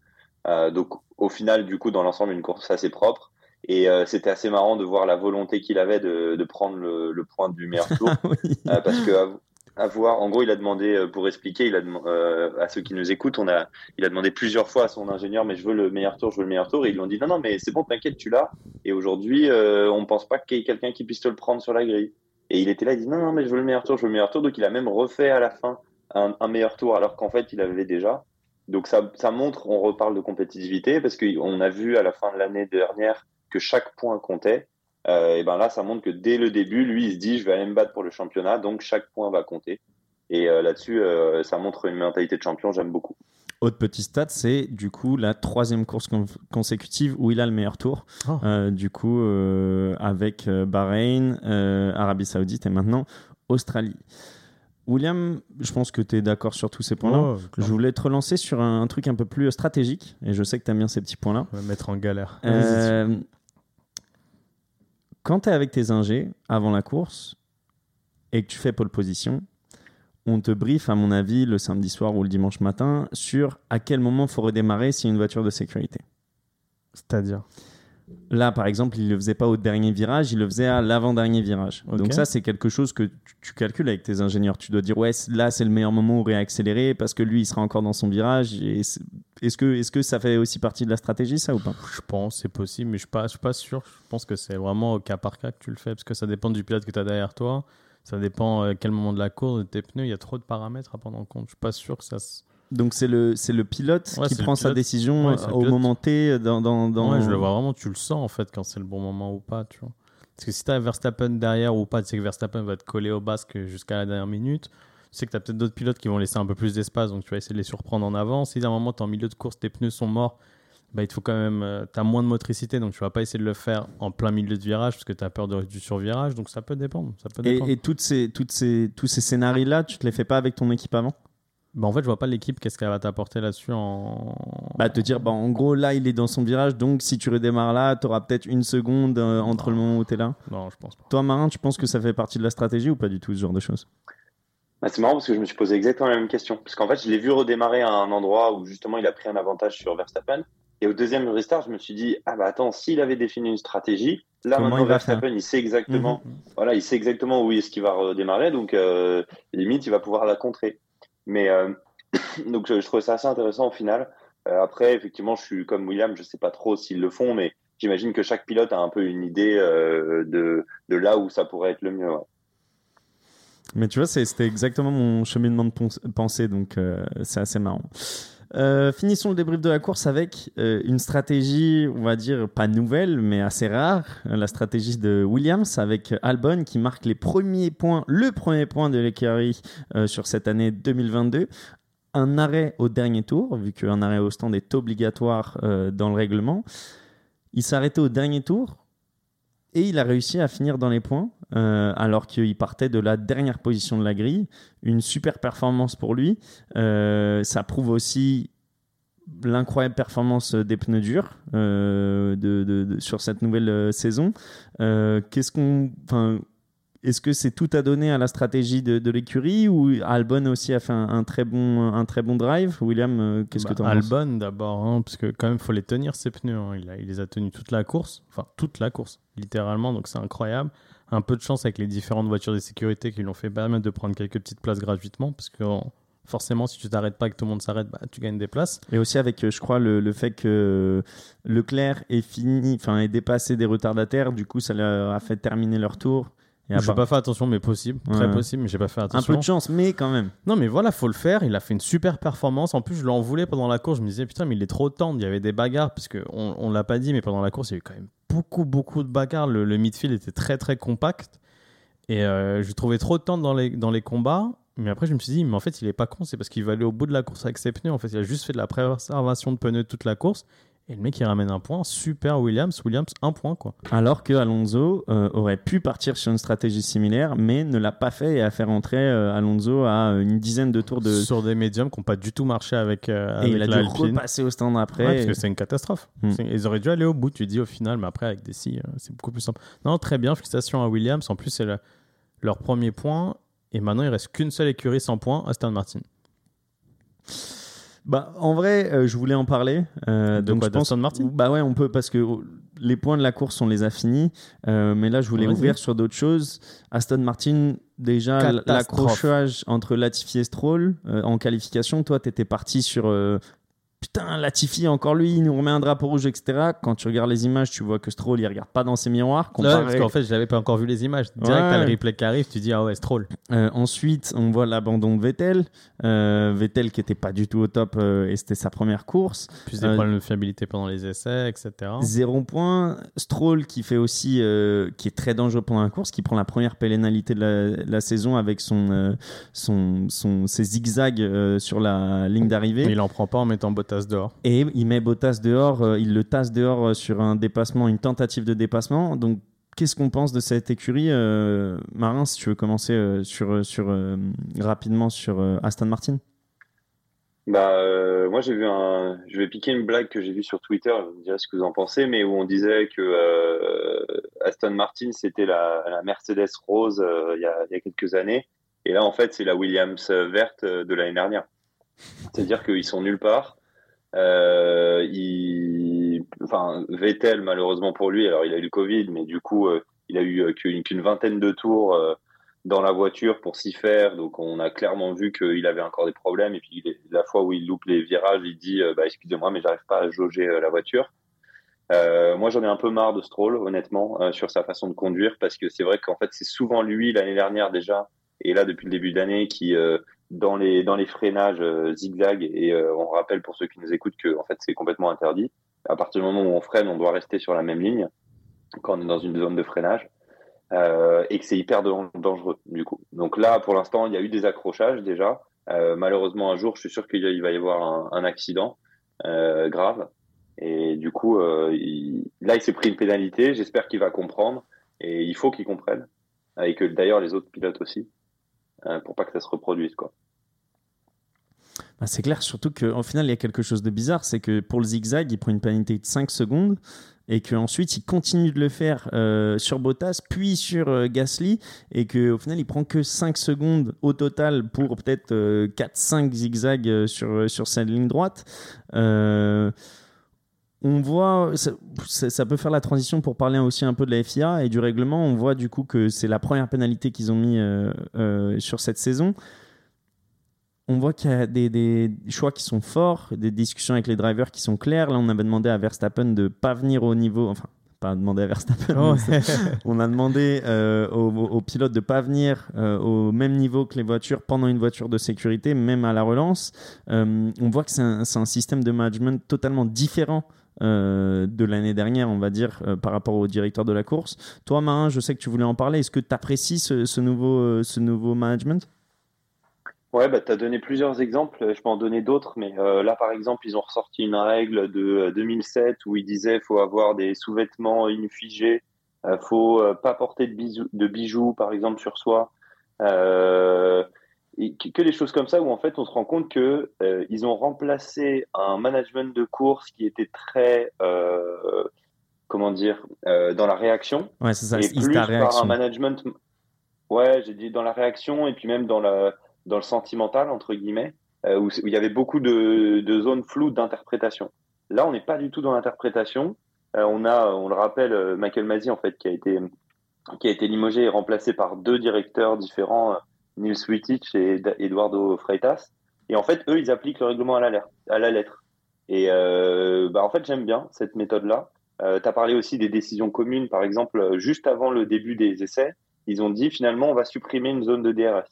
Donc au final, du coup, dans l'ensemble, une course assez propre. Et euh, c'était assez marrant de voir la volonté qu'il avait de, de prendre le, le point du meilleur tour. Oui. Euh, parce que à, à voir, en gros, il a demandé, euh, pour expliquer, il a à ceux qui nous écoutent, on a, il a demandé plusieurs fois à son ingénieur, mais je veux le meilleur tour, je veux le meilleur tour. Et ils lui ont dit, non, non, mais c'est bon, t'inquiète, tu l'as. Et aujourd'hui, on pense pas qu'il y ait quelqu'un qui puisse te le prendre sur la grille. Et il était là, il dit, non, non, mais je veux le meilleur tour, je veux le meilleur tour. Donc il a même refait à la fin un, meilleur tour, alors qu'en fait, il avait déjà. Donc ça, ça montre, on reparle de compétitivité, parce qu'on a vu à la fin de l'année dernière que chaque point comptait. Euh, et ben là, ça montre que dès le début, lui, il se dit, je vais aller me battre pour le championnat, donc chaque point va compter. Et euh, là-dessus, euh, ça montre une mentalité de champion, j'aime beaucoup. Autre petit stat, c'est du coup la troisième course con- consécutive où il a le meilleur tour. Oh. Euh, du coup, euh, avec euh, Bahreïn, euh, Arabie Saoudite et maintenant Australie. William, je pense que tu es d'accord sur tous ces points-là. Oh, Je voulais te relancer sur un, un truc un peu plus stratégique, et je sais que tu aimes bien ces petits points-là. On va mettre en galère. Quand tu es avec tes ingés avant la course et que tu fais pole position, on te brief, à mon avis, le samedi soir ou le dimanche matin sur à quel moment il faut redémarrer s'il y a une voiture de sécurité. C'est-à-dire? Là, par exemple, il ne le faisait pas au dernier virage, il le faisait à l'avant-dernier virage. Donc ça, c'est quelque chose que tu, tu calcules avec tes ingénieurs. Tu dois dire, ouais, là, c'est le meilleur moment où réaccélérer parce que lui, il sera encore dans son virage. Est-ce que, est que ça fait aussi partie de la stratégie, ça, ou pas? Je pense, c'est possible, mais je suis pas, je suis pas sûr. Je pense que c'est vraiment au cas par cas que tu le fais, parce que ça dépend du pilote que tu as derrière toi. Ça dépend euh, quel moment de la course, de tes pneus. Il y a trop de paramètres à prendre en compte. Je suis pas sûr que ça. se- Donc c'est le, c'est le pilote Ouais, qui prend sa décision Ouais, le au moment T dans... dans, dans... Ouais, je le vois vraiment. Tu le sens en fait quand c'est le bon moment ou pas, tu vois. Parce que si tu as Verstappen derrière ou pas, tu sais que Verstappen va te coller au basque jusqu'à la dernière minute. Tu sais que tu as peut-être d'autres pilotes qui vont laisser un peu plus d'espace, donc tu vas essayer de les surprendre en avant. Si à un moment tu es en milieu de course, tes pneus sont morts, bah, il te faut quand même. tu as moins de motricité, donc tu vas pas essayer de le faire en plein milieu de virage parce que tu as peur de, du survirage, donc ça peut dépendre. Ça peut dépendre. Et, et toutes ces, toutes ces, tous ces scénarios-là, tu te les fais pas avec ton équipe avant? Bah, en fait, je vois pas l'équipe, qu'est-ce qu'elle va t'apporter là-dessus en. Bah te dire, bah, en gros, là, il est dans son virage, donc si tu redémarres là, tu auras peut-être une seconde euh, entre le moment où tu es là. Non, je pense pas. Toi, Marin, tu penses que ça fait partie de la stratégie ou pas du tout, ce genre de choses? Bah, c'est marrant parce que je me suis posé exactement la même question. Parce qu'en fait, je l'ai vu redémarrer à un endroit où justement il a pris un avantage sur Verstappen. Et au deuxième restart, je me suis dit, ah bah attends, s'il avait défini une stratégie, là Comment maintenant il Verstappen, il sait exactement, voilà, il sait exactement où est-ce qu'il va redémarrer, donc euh, limite, il va pouvoir la contrer. Mais euh, donc je, je trouvais ça assez intéressant au final. Euh, après, effectivement, je suis comme William, je sais pas trop s'ils le font, mais j'imagine que chaque pilote a un peu une idée de, de là où ça pourrait être le mieux. ouais. Mais tu vois, c'était exactement mon cheminement de pensée, donc c'est assez marrant. Euh, finissons le débrief de la course avec euh, une stratégie, on va dire pas nouvelle, mais assez rare, la stratégie de Williams avec Albon qui marque les premiers points, le premier point de l'écurie euh, sur cette année 2022. Un arrêt au dernier tour, vu qu'un arrêt au stand est obligatoire dans le règlement. Il arrêté au dernier tour et il a réussi à finir dans les points euh, alors qu'il partait de la dernière position de la grille. Une super performance pour lui. Euh, ça prouve aussi l'incroyable performance des pneus durs euh, sur cette nouvelle saison. Qu'est-ce qu'on, est-ce que c'est tout à donner à la stratégie de, de l'écurie ou Albon aussi a fait un, un très bon, un très bon drive? William, euh, qu'est-ce Bah, que tu en penses? Albon d'abord, hein, parce que quand même, faut les tenir ces pneus. hein. Il, a- il les a tenus toute la course, enfin toute la course, littéralement, donc c'est incroyable. Un peu de chance avec les différentes voitures de sécurité qui lui ont fait permettre de prendre quelques petites places gratuitement, parce que forcément, si tu t'arrêtes pas et que tout le monde s'arrête, bah, tu gagnes des places. Et aussi avec, euh, je crois, le, le fait que Leclerc est fini, enfin, est dépassé des retardataires, du coup, ça leur a fait terminer leur tour. J'ai pas fait attention, mais possible, très Ouais. possible, mais j'ai pas fait un attention. peu de chance, mais quand même. Non, mais voilà, faut le faire. Il a fait une super performance. En plus, je l'en voulais pendant la course. Je me disais, putain, mais il est trop tendre. Il y avait des bagarres, parce qu'on on l'a pas dit, mais pendant la course, il y a eu quand même beaucoup, beaucoup de bagarres. Le, le midfield était très, très compact. Et euh, je trouvais trop tendre dans les, dans les combats. Mais après, je me suis dit, mais en fait, il est pas con. C'est parce qu'il va aller au bout de la course avec ses pneus. En fait, il a juste fait de la préservation de pneus toute la course. Et le mec, il ramène un point. Super Williams. Williams, un point, quoi. Alors que Alonso euh, aurait pu partir sur une stratégie similaire, mais ne l'a pas fait et a fait rentrer euh, Alonso à une dizaine de tours de. Sur des médiums qui n'ont pas du tout marché avec. euh, et il a dû repasser au stand après. Ouais, parce que c'est une catastrophe. Hmm. Ils auraient dû aller au bout, tu dis au final, mais après avec des si, c'est beaucoup plus simple. Non, très bien, félicitations à Williams. En plus, c'est le- leur premier point. Et maintenant, il reste qu'une seule écurie sans point, Aston Martin. Bah, en vrai, euh, je voulais en parler. euh, De donc quoi, je pense. d'Aston Martin? Bah ouais, on peut parce que les points de la course, on les a finis. Euh, mais là, je voulais ouvrir sur d'autres choses. Aston Martin, déjà, l'accrochage entre Latifi et Stroll euh, en qualification. Toi, t'étais parti sur. euh, Putain, Latifi, encore lui, il nous remet un drapeau rouge, etc. Quand tu regardes les images, tu vois que Stroll, il regarde pas dans ses miroirs. Ouais, comparé- parce qu'en fait, je n'avais pas encore vu les images. Direct, Ouais. t'as le replay qui arrive, tu dis, ah ouais, Stroll. Euh, ensuite, on voit l'abandon de Vettel. Euh, Vettel qui était pas du tout au top euh, et c'était sa première course. Plus des problèmes de fiabilité pendant les essais, etc. Zéro point. Stroll qui fait aussi, qui est très dangereux pendant la course, qui prend la première pénalité de la, saison avec son, son, son, ses zigzags sur la ligne d'arrivée. Mais il en prend pas en mettant Bottas dehors. Et il met Bottas dehors, euh, il le tasse dehors euh, sur un dépassement, une tentative de dépassement. Donc, qu'est-ce qu'on pense de cette écurie euh, Marin, si tu veux commencer euh, sur, sur, euh, rapidement sur euh, Aston Martin? Bah, euh, moi j'ai vu un, je vais piquer une blague que j'ai vue sur Twitter, vous me direz ce que vous en pensez, mais où on disait que euh, Aston Martin c'était la, la Mercedes rose euh, il y, a, y a quelques années, et là en fait c'est la Williams verte de l'année dernière. C'est-à-dire qu'ils sont nulle part. Euh, il, enfin Vettel malheureusement pour lui, alors il a eu le Covid, mais du coup euh, il a eu euh, qu'une vingtaine de tours. euh, dans la voiture pour s'y faire. Donc on a clairement vu qu'il avait encore des problèmes. Et puis la fois où il loupe les virages, il dit bah, excusez-moi, mais j'arrive pas à jauger la voiture. Moi j'en ai un peu marre de Stroll, honnêtement, sur sa façon de conduire, parce que c'est vrai qu'en fait c'est souvent lui l'année dernière déjà, et là depuis le début d'année, qui dans les dans les freinages euh, zigzag. Et euh, on rappelle pour ceux qui nous écoutent que en fait c'est complètement interdit. À partir du moment où on freine, on doit rester sur la même ligne quand on est dans une zone de freinage euh, et que c'est hyper dan- dangereux du coup. Donc là, pour l'instant, il y a eu des accrochages déjà. Malheureusement, un jour, je suis sûr qu'il va y avoir un, un accident grave. Et du coup, euh, il- là, il s'est pris une pénalité. J'espère qu'il va comprendre. Et il faut qu'il comprenne. Et que d'ailleurs, les autres pilotes aussi. Euh, pour pas que ça se reproduise. Bah, c'est clair, surtout qu'au final, il y a quelque chose de bizarre, c'est que pour le zigzag, il prend une pénalité de 5 secondes et qu'ensuite, il continue de le faire euh, sur Bottas, puis sur euh, Gasly, et qu'au final, il prend que 5 secondes au total pour peut-être 4-5 zigzags euh, sur, sur sa ligne droite. On voit, ça, peut faire la transition pour parler aussi un peu de la FIA et du règlement. On voit du coup que c'est la première pénalité qu'ils ont mis euh, euh, sur cette saison on voit qu'il y a des, des choix qui sont forts, des discussions avec les drivers qui sont claires. Là, on avait demandé à Verstappen de pas venir au niveau, enfin, pas demandé à Verstappen, Oh, on a demandé euh, aux, aux pilotes de pas venir euh, au même niveau que les voitures pendant une voiture de sécurité, même à la relance. Euh, on voit que c'est un, c'est un système de management totalement différent. Euh, de l'année dernière, on va dire, euh, par rapport au directeur de la course. Toi, Marin, je sais que tu voulais en parler. Est-ce que tu apprécies ce, nouveau, euh, ce nouveau management? Ouais, bah, tu as donné plusieurs exemples, je peux en donner d'autres, mais là, par exemple, ils ont ressorti une règle de euh, 2007 où ils disaient faut avoir des sous-vêtements inufigés, euh, faut pas porter de, bijoux, par exemple, sur soi. Et que, des choses comme ça où en fait on se rend compte que euh, ils ont remplacé un management de course qui était très euh, comment dire euh, dans la réaction Ouais, c'est ça. et plus par réaction. un management. Ouais, j'ai dit dans la réaction et puis même dans la dans le sentimental entre guillemets, où, il y avait beaucoup de, de zones floues d'interprétation. Là, on n'est pas du tout dans l'interprétation. On a, on le rappelle, Michael Masi en fait qui a été qui a été limogé et remplacé par deux directeurs différents, Nils Wittich et Eduardo Freitas. Et en fait, eux, ils appliquent le règlement à la, lettre- à la lettre. Et euh, bah, en fait, j'aime bien cette méthode-là. Euh, tu as parlé aussi des décisions communes, par exemple, juste avant le début des essais, ils ont dit finalement on va supprimer une zone de DRS.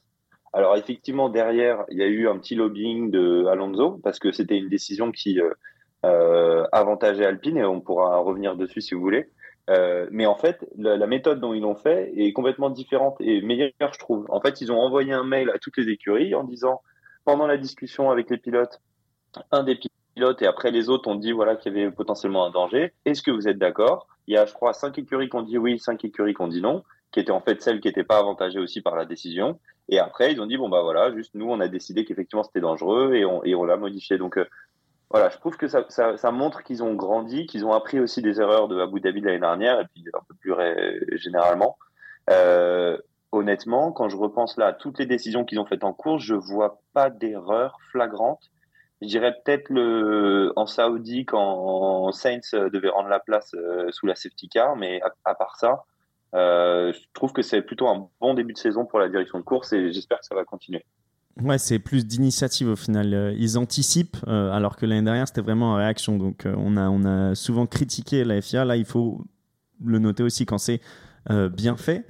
Alors effectivement, derrière, il y a eu un petit lobbying de Alonso parce que c'était une décision qui euh, euh, avantageait Alpine et on pourra revenir dessus si vous voulez. Euh, mais en fait, la, méthode dont ils l'ont fait est complètement différente et meilleure, je trouve. En fait, ils ont envoyé un mail à toutes les écuries en disant, pendant la discussion avec les pilotes, un des pilote et après les autres ont dit voilà qu'il y avait potentiellement un danger. Est-ce que vous êtes d'accord? Il y a, je crois, cinq écuries qui ont dit oui, cinq écuries qui ont dit non, qui étaient en fait celles qui n'étaient pas avantagées aussi par la décision. Et après, ils ont dit bon bah voilà, juste nous, on a décidé qu'effectivement c'était dangereux et on, et on l'a modifié. Donc euh, voilà, je trouve que ça, montre qu'ils ont grandi, qu'ils ont appris aussi des erreurs de Abu Dhabi l'année dernière et puis un peu plus généralement. Euh, honnêtement, quand je repense là à toutes les décisions qu'ils ont faites en course, je vois pas d'erreur flagrante. Je dirais peut-être le en Saoudi quand Saints devait rendre la place euh, sous la safety car, mais à, part ça, euh, je trouve que c'est plutôt un bon début de saison pour la direction de course et j'espère que ça va continuer. Ouais, c'est plus d'initiative au final. Euh, ils anticipent, alors que l'année dernière c'était vraiment en réaction. Donc on a on a souvent critiqué la FIA. Là, il faut le noter aussi quand c'est bien fait.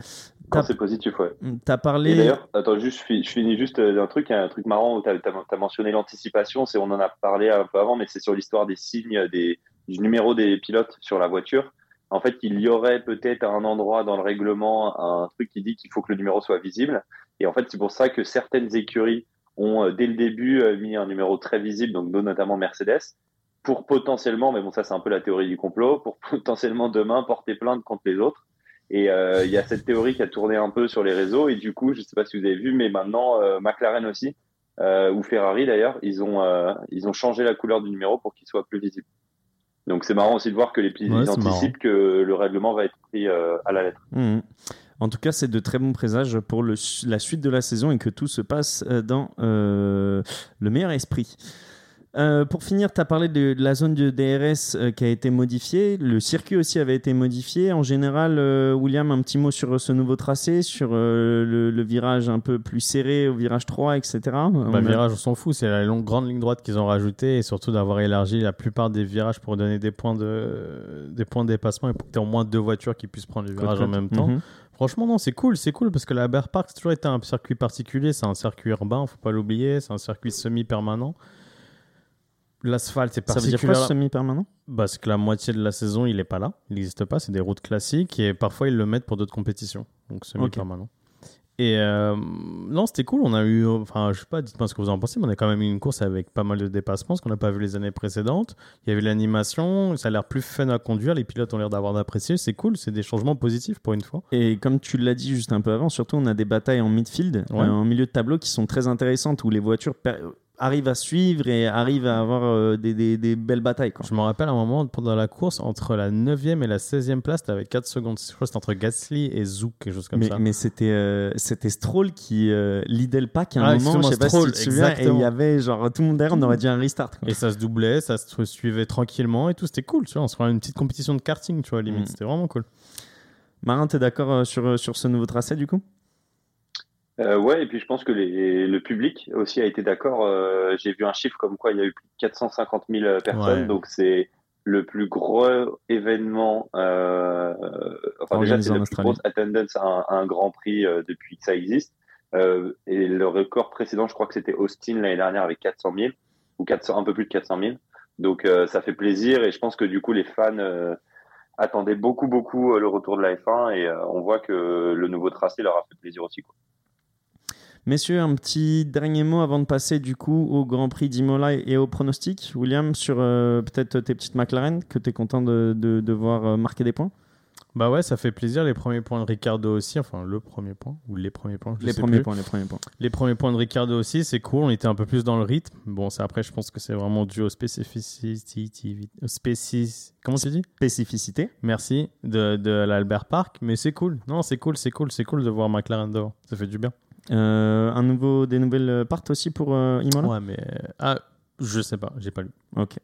Quand c'est positif, ouais. Mm, t'as parlé. D'ailleurs, attends, juste, je finis juste euh, d'un truc, un truc marrant où tu as, mentionné l'anticipation. C'est, on en a parlé un peu avant, mais c'est sur l'histoire des signes, des, du numéro des pilotes sur la voiture. En fait, il y aurait peut-être un endroit dans le règlement, un truc qui dit qu'il faut que le numéro soit visible. Et en fait, c'est pour ça que certaines écuries ont, euh, dès le début, euh, mis un numéro très visible, donc notamment Mercedes, pour potentiellement, mais bon, ça c'est un peu la théorie du complot, pour potentiellement demain porter plainte contre les autres. Et euh, il y a cette théorie qui a tourné un peu sur les réseaux. Et du coup, je ne sais pas si vous avez vu, mais maintenant, euh, McLaren aussi, euh, ou Ferrari d'ailleurs, ils, ont ils ont changé la couleur du numéro pour qu'il soit plus visible. Donc c'est marrant aussi de voir que les pilotes anticipent que le règlement va être pris à la lettre. Mmh. En tout cas, c'est de très bons présages pour le, la suite de la saison et que tout se passe dans le meilleur esprit. Euh, pour finir, tu as parlé de, la zone de DRS euh, qui a été modifiée. Le circuit aussi avait été modifié. En général, euh, William, un petit mot sur ce nouveau tracé, sur le, virage un peu plus serré au virage 3, etc. Bah, le virage, on s'en fout. C'est la longue, grande ligne droite qu'ils ont rajoutée et surtout d'avoir élargi la plupart des virages pour donner des points de, des points de dépassement et pour que tu aies au moins deux voitures qui puissent prendre le virage en même temps. Mhm. Franchement, non, c'est cool, c'est cool parce que la Bear Park, c'est toujours été un circuit particulier. C'est un circuit urbain, faut pas l'oublier. C'est un circuit semi-permanent. L'asphalte, c'est particulier. Ça veut dire quoi semi-permanent? Parce que la moitié de la saison, il n'est pas là. Il n'existe pas. C'est des routes classiques et parfois, ils le mettent pour d'autres compétitions. Donc, semi-permanent. Et euh, non, c'était cool. On a eu, enfin, je sais pas, dites-moi ce que vous en pensez, mais on a quand même eu une course avec pas mal de dépassements, ce qu'on n'a pas vu les années précédentes. Il y avait l'animation, ça a l'air plus fun à conduire, les pilotes ont l'air d'avoir d'apprécier. C'est cool, c'est des changements positifs pour une fois. Et comme tu l'as dit juste un peu avant, surtout, on a des batailles en midfield, euh, en milieu de tableau, qui sont très intéressantes, où les voitures arrive à suivre et arrive à avoir euh, des, des, des, belles batailles. Quoi. Je me rappelle un moment pendant la course, entre la 9e et la 16e place, tu avais 4 secondes. Je crois que c'était entre Gasly et Zouk, quelque chose comme mais, ça. Mais c'était, euh, c'était Stroll qui euh, lidait le pack à un ah, moment, je sais pas si tu te souviens, et il y avait genre tout le monde derrière, on aurait dit un restart. Et ça se doublait, ça se suivait tranquillement et tout, c'était cool, tu vois. On se ferait une petite compétition de karting, tu vois, limite. Mm. C'était vraiment cool. Marin, t'es d'accord sur, sur ce nouveau tracé du coup? Euh, ouais, et puis je pense que les, le public aussi a été d'accord. Euh, J'ai vu un chiffre comme quoi il y a eu plus de 450 000 personnes, donc c'est le plus gros événement. Euh, enfin déjà c'est la plus grosse attendance à un, Grand Prix euh, depuis que ça existe. Euh, et le record précédent, je crois que c'était Austin l'année dernière avec 400 000 ou 400, un peu plus de 400 000. Donc euh, ça fait plaisir et je pense que du coup les fans attendaient beaucoup beaucoup le retour de la F1 et on voit que le nouveau tracé leur a fait plaisir aussi. Quoi. Messieurs, un petit dernier mot avant de passer du coup au Grand Prix d'Imola et au pronostic. William, sur euh, peut-être tes petites McLaren que tu es content de, de, voir euh, marquer des points? Bah ouais, ça fait plaisir. Les premiers points de Ricardo aussi, enfin le premier point ou les premiers points. les premiers points, les premiers points. Les premiers points de Ricardo aussi, c'est cool. On était un peu plus dans le rythme. Bon, ça après, je pense que c'est vraiment dû aux spécificités. Comment tu dis? Spécificité. Merci de, de l'Albert Park, mais c'est cool. Non, c'est cool, c'est cool, c'est cool de voir McLaren dehors. Ça fait du bien. Euh, un nouveau, des nouvelles parts aussi pour euh, Imola? Ouais, mais. Ah, je sais pas, j'ai pas lu. Ok.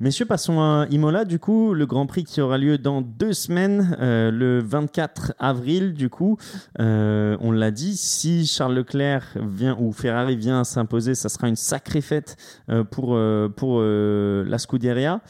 Messieurs, passons à Imola, du coup, le Grand Prix qui aura lieu dans deux semaines, euh, le 24 avril, du coup. on l'a dit, si Charles Leclerc vient ou Ferrari vient s'imposer, ça sera une sacrée fête pour, pour la Scuderia.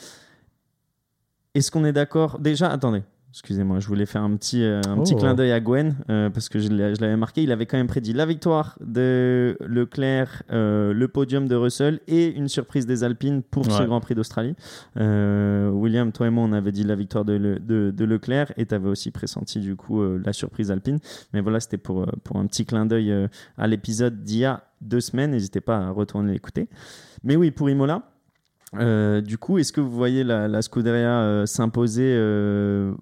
Est-ce qu'on est d'accord? Déjà, attendez, Excusez-moi, je voulais faire un petit, euh, un petit oh. clin d'œil à Gwen euh, parce que je l'avais marqué. Il avait quand même prédit la victoire de Leclerc, euh, le podium de Russell et une surprise des Alpines pour ce Grand Prix d'Australie. William, toi et moi, on avait dit la victoire de, de, de Leclerc et tu avais aussi pressenti du coup la surprise alpine. Mais voilà, c'était pour, pour un petit clin d'œil à l'épisode d'il y a deux semaines. N'hésitez pas à retourner l'écouter. Mais oui, pour Imola. Euh, du coup, est-ce que vous voyez la, la Scuderia euh, s'imposer euh,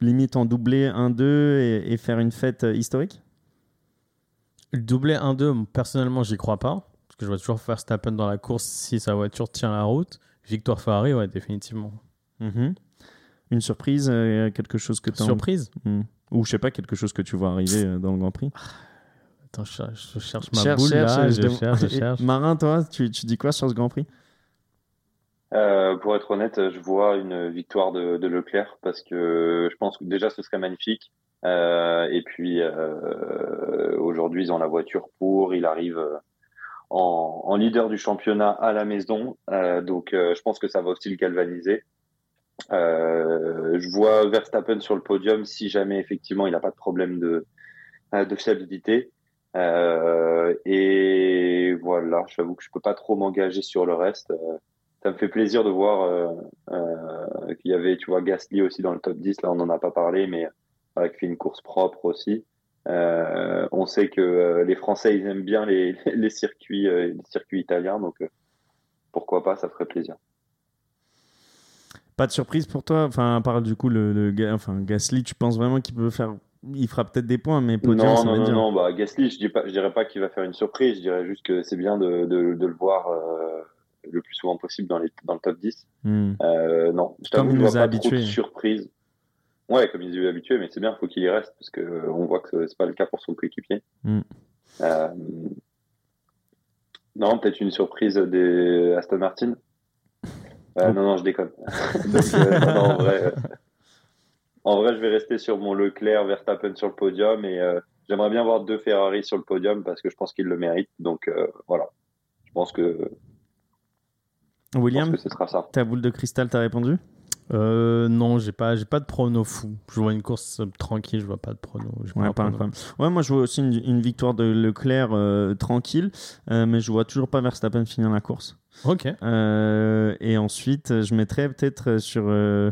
limite en doublé 1-2 et, et faire une fête euh, historique? Le doublé 1-2, personnellement, j'y crois pas. Parce que je vois toujours Verstappen dans la course si sa voiture tient la route. Victoire Ferrari, ouais, définitivement. Mhm. Une surprise, euh, quelque chose que tu Surprise? Ou je sais pas, quelque chose que tu vois arriver euh, dans le Grand Prix Attends, je, cherche- ma Cherche, boule cherche, là, je je, dem- cherche, je Et cherche. Marin, toi, tu, tu dis quoi sur ce Grand Prix? Euh, pour être honnête, je vois une victoire de, Leclerc parce que je pense que déjà ce serait magnifique. Euh, et puis euh, aujourd'hui, ils ont la voiture pour. Il arrive en, leader du championnat à la maison. Donc je pense que ça va aussi le galvaniser. Je vois Verstappen sur le podium si jamais effectivement il n'a pas de problème de, fiabilité. Et voilà, j'avoue que je peux pas trop m'engager sur le reste. Ça me fait plaisir de voir euh, euh, qu'il y avait, tu vois, Gasly aussi dans le top 10. Là, on n'en a pas parlé, mais euh, qui fait une course propre aussi. Euh, on sait que euh, les Français, ils aiment bien les, les circuits, euh, les circuits italiens, donc pourquoi pas, ça ferait plaisir. Pas de surprise pour toi Enfin, à part du coup le, enfin, Gasly, tu penses vraiment qu'il peut faire. Il fera peut-être des points, mais podium, non, ça non, non, bah, Gasly, je dis pas, je dirais pas qu'il va faire une surprise, je dirais juste que c'est bien de, de, de le voir le plus souvent possible dans, les, dans le top 10. Hmm. Euh, non, je Comme il nous a habitués. surprises. Ouais, comme il nous a habitués, mais c'est bien, faut qu'il y reste parce que euh, on voit que c'est pas le cas pour son coéquipier. Mm. Euh, non, peut-être une surprise des Aston Martin. Euh, Oh. Non, non, je déconne. Donc, euh, non, non, en vrai, euh, en vrai, je vais rester sur mon Leclerc, Verstappen sur le podium et j'aimerais bien voir deux Ferrari sur le podium parce que je pense qu'ils le méritent. Donc voilà, je pense que, je pense William, que ce sera ça. ta boule de cristal t'a répondu? Euh, non, j'ai pas, j'ai pas de prono fou. Je vois une course euh, tranquille, je vois pas de prono. Ouais, un pas prono. incroyable. Ouais, moi je vois aussi une, une victoire de Leclerc euh, tranquille, euh, mais je vois toujours pas Verstappen finir la course. Ok. Euh, et ensuite, je mettrais peut-être sur euh,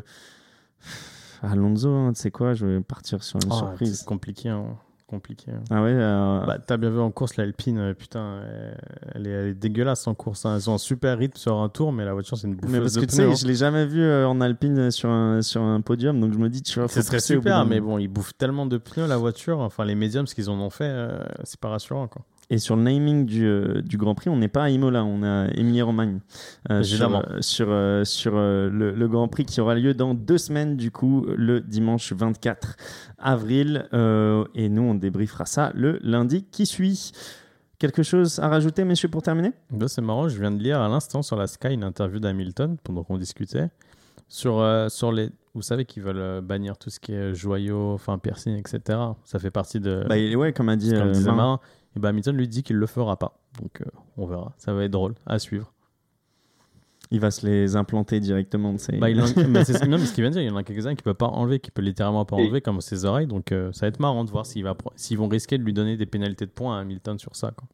Alonso. hein, tu sais quoi? Je vais partir sur une Oh, surprise. c'est compliqué, hein. Compliqué. hein. Ah ouais. euh, Bah, t'as bien vu en course l'Alpine, euh, putain, elle, est, elle est dégueulasse en course. hein. Elles ont un super rythme sur un tour, mais la voiture c'est une bouffeuse mais parce de que tu sais, hein. je l'ai jamais vu euh, en Alpine sur un, sur un podium, donc je me dis, tu vois, faut Ce serait pousser au bout super, mais bon, ils bouffent tellement de pneus la voiture. Enfin, les médiums, ce qu'ils en ont fait, euh, c'est pas rassurant. Quoi. Et sur le naming du, euh, du Grand Prix, on n'est pas à Imola, on est à Emilie-Romagne. Euh, sur euh, sur, euh, sur euh, le, le Grand Prix qui aura lieu dans deux semaines, du coup, le dimanche 24 avril. Et nous, on débriefera ça le lundi qui suit. Quelque chose à rajouter, messieurs, pour terminer? Bah, c'est marrant, je viens de lire à l'instant sur la Sky une interview d'Hamilton pendant qu'on discutait sur, euh, sur les. Vous savez qu'ils veulent bannir tout ce qui est joyaux, enfin piercing, etc. Ça fait partie de. bah, Ouais, comme a dit qu'on euh, Marin. Et bah, Hamilton lui dit qu'il le fera pas. Donc euh, on verra. Ça va être drôle à suivre. il va se les implanter directement. de ses- Bah, il en- mais c'est ce- non, mais ce qu'il vient de dire, il y en a quelques-uns qui ne peuvent pas enlever, qui peut littéralement pas enlever, comme ses oreilles. Donc euh, ça va être marrant de voir s'il va, pro- s'ils vont risquer de lui donner des pénalités de points à Hamilton sur ça. Quoi.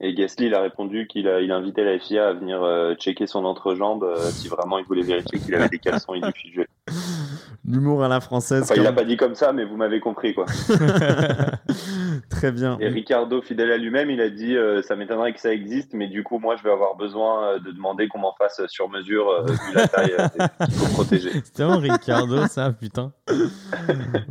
Et Gasly, il a répondu qu'il a, il a invité la FIA à venir euh, checker son entrejambe euh, si vraiment il voulait vérifier qu'il avait des caleçons inifugés. L'humour à la française. Enfin, il l'a pas dit comme ça, mais vous m'avez compris, quoi. Très bien. Et Ricardo, fidèle à lui-même, il a dit euh, ça m'étonnerait que ça existe, mais du coup, moi, je vais avoir besoin euh, de demander qu'on m'en fasse sur mesure euh, vu la taille euh, qu'il faut protéger. C'est tellement Ricardo, ça, putain.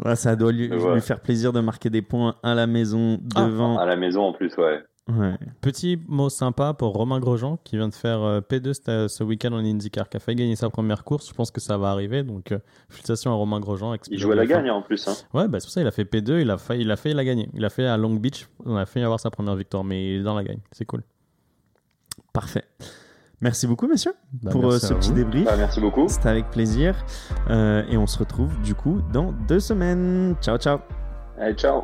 Ouais, ça doit lui, Ouais. lui faire plaisir de marquer des points à la maison Ah, devant. À la maison, en plus, ouais. Ouais. Petit mot sympa pour Romain Grosjean qui vient de faire euh, P2 ce- ce week-end en IndyCar, qui a failli gagner sa première course. Je pense que ça va arriver. Donc, euh, félicitations à Romain Grosjean. Il à la gagne, en plus. Hein. Ouais, bah, c'est pour ça il a fait P2. Il a failli, il a failli la gagner. Il a fait à Long Beach. On a failli avoir sa première victoire, mais il est dans la gagne. C'est cool. Parfait. Merci beaucoup, messieurs, Bah, pour euh, ce petit vous. débrief. Bah, merci beaucoup. C'était avec plaisir. Euh, et on se retrouve du coup dans deux semaines. Ciao, ciao. Allez, ciao.